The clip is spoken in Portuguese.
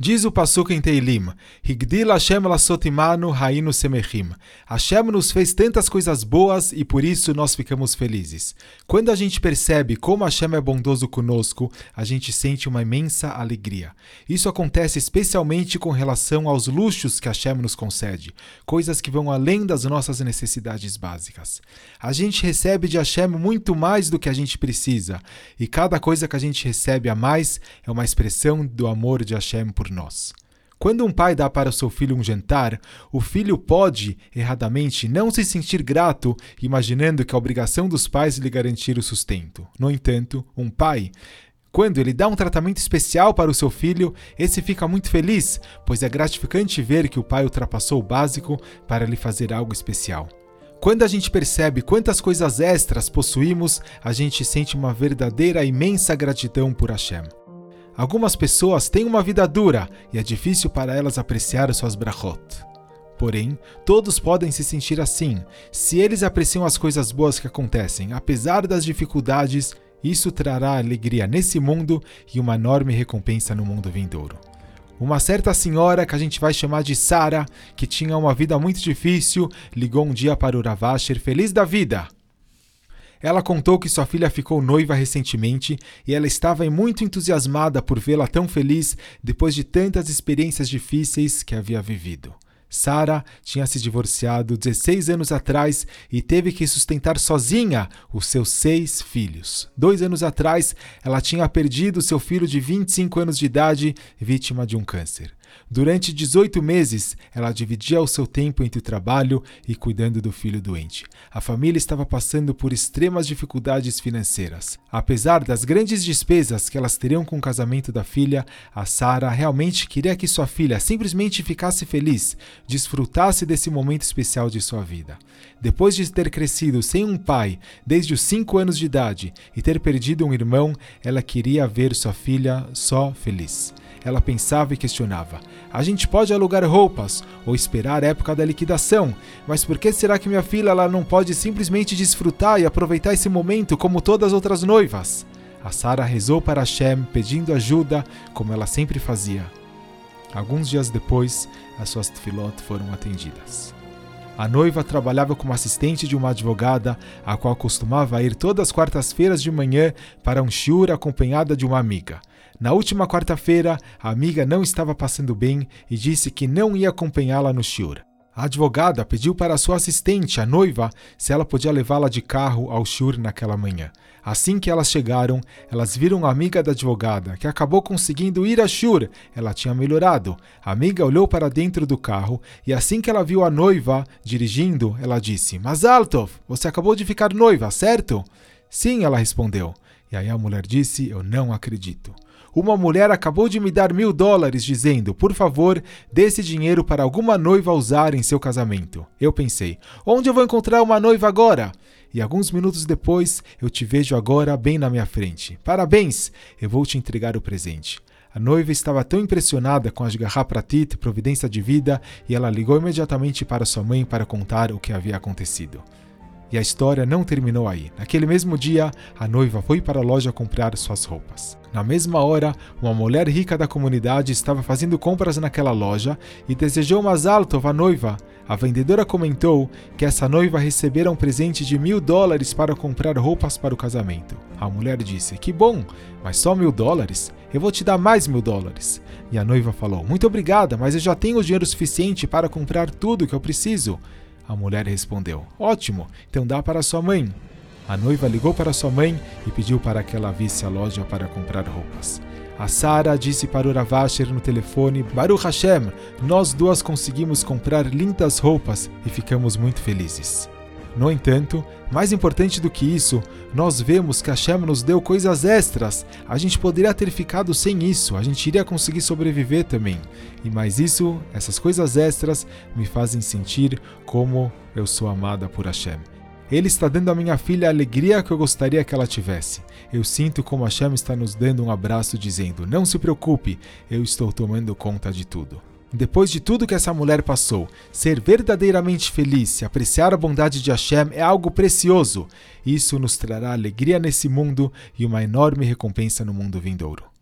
Diz o Pasuk em Teilim, Higdil Hashem lasotimanu hainu semechim. Hashem nos fez tantas coisas boas e por isso nós ficamos felizes. Quando a gente percebe como Hashem é bondoso conosco, a gente sente uma imensa alegria. Isso acontece especialmente com relação aos luxos que Hashem nos concede, coisas que vão além das nossas necessidades básicas. A gente recebe de Hashem muito mais do que a gente precisa, e cada coisa que a gente recebe a mais é uma expressão do amor de Hashem por nós. Quando um pai dá para seu filho um jantar, o filho pode, erradamente, não se sentir grato, imaginando que a obrigação dos pais lhe garantir o sustento. No entanto, um pai quando ele dá um tratamento especial para o seu filho, esse fica muito feliz, pois é gratificante ver que o pai ultrapassou o básico para lhe fazer algo especial. Quando a gente percebe quantas coisas extras possuímos, a gente sente uma verdadeira imensa gratidão por Hashem. Algumas pessoas têm uma vida dura e é difícil para elas apreciar suas brachot. Porém, todos podem se sentir assim. Se eles apreciam as coisas boas que acontecem, apesar das dificuldades, isso trará alegria nesse mundo e uma enorme recompensa no mundo vindouro. Uma certa senhora, que a gente vai chamar de Sara, que tinha uma vida muito difícil, ligou um dia para o Ravasher feliz da vida. Ela contou que sua filha ficou noiva recentemente e ela estava muito entusiasmada por vê-la tão feliz depois de tantas experiências difíceis que havia vivido. Sara tinha se divorciado 16 anos atrás e teve que sustentar sozinha os seus seis filhos. Dois anos atrás, ela tinha perdido seu filho de 25 anos de idade, vítima de um câncer. Durante 18 meses, ela dividia o seu tempo entre o trabalho e cuidando do filho doente. A família estava passando por extremas dificuldades financeiras. Apesar das grandes despesas que elas teriam com o casamento da filha, a Sara realmente queria que sua filha simplesmente ficasse feliz, desfrutasse desse momento especial de sua vida. Depois de ter crescido sem um pai desde os 5 anos de idade e ter perdido um irmão, ela queria ver sua filha só feliz. Ela pensava e questionava: a gente pode alugar roupas ou esperar a época da liquidação, mas por que será que minha filha ela não pode simplesmente desfrutar e aproveitar esse momento como todas as outras noivas? A Sara rezou para Hashem pedindo ajuda, como ela sempre fazia. Alguns dias depois, as suas tefilot foram atendidas. A noiva trabalhava como assistente de uma advogada, a qual costumava ir todas as quartas-feiras de manhã para um shiur acompanhada de uma amiga. Na última quarta-feira, a amiga não estava passando bem e disse que não ia acompanhá-la no shiur. A advogada pediu para sua assistente, a noiva, se ela podia levá-la de carro ao shiur naquela manhã. Assim que elas chegaram, elas viram a amiga da advogada, que acabou conseguindo ir a Shur. Ela tinha melhorado. A amiga olhou para dentro do carro e assim que ela viu a noiva dirigindo, ela disse: Mas Altov, você acabou de ficar noiva, certo? Sim, ela respondeu. E aí a mulher disse: Eu não acredito. Uma mulher acabou de me dar mil dólares, dizendo: Por favor, dê esse dinheiro para alguma noiva usar em seu casamento. Eu pensei: Onde eu vou encontrar uma noiva agora? E alguns minutos depois, eu te vejo agora bem na minha frente. Parabéns! Eu vou te entregar o presente. A noiva estava tão impressionada com a Ashgaha Pratit, providência de vida, e ela ligou imediatamente para sua mãe para contar o que havia acontecido. E a história não terminou aí. Naquele mesmo dia, a noiva foi para a loja comprar suas roupas. Na mesma hora, uma mulher rica da comunidade estava fazendo compras naquela loja e desejou mais alto à noiva. A vendedora comentou que essa noiva recebera um presente de mil dólares para comprar roupas para o casamento. A mulher disse: Que bom, mas só mil dólares? Eu vou te dar mais mil dólares. E a noiva falou: Muito obrigada, mas eu já tenho dinheiro suficiente para comprar tudo que eu preciso. A mulher respondeu: Ótimo, então dá para sua mãe. A noiva ligou para sua mãe e pediu para que ela visse a loja para comprar roupas. A Sara disse para o Ravasher no telefone: Baruch Hashem, nós duas conseguimos comprar lindas roupas e ficamos muito felizes. No entanto, mais importante do que isso, nós vemos que Hashem nos deu coisas extras. A gente poderia ter ficado sem isso, a gente iria conseguir sobreviver também. E mais isso, essas coisas extras me fazem sentir como eu sou amada por Hashem. Ele está dando à minha filha a alegria que eu gostaria que ela tivesse. Eu sinto como Hashem está nos dando um abraço dizendo: Não se preocupe, eu estou tomando conta de tudo. Depois de tudo que essa mulher passou, ser verdadeiramente feliz e apreciar a bondade de Hashem é algo precioso. Isso nos trará alegria nesse mundo e uma enorme recompensa no mundo vindouro.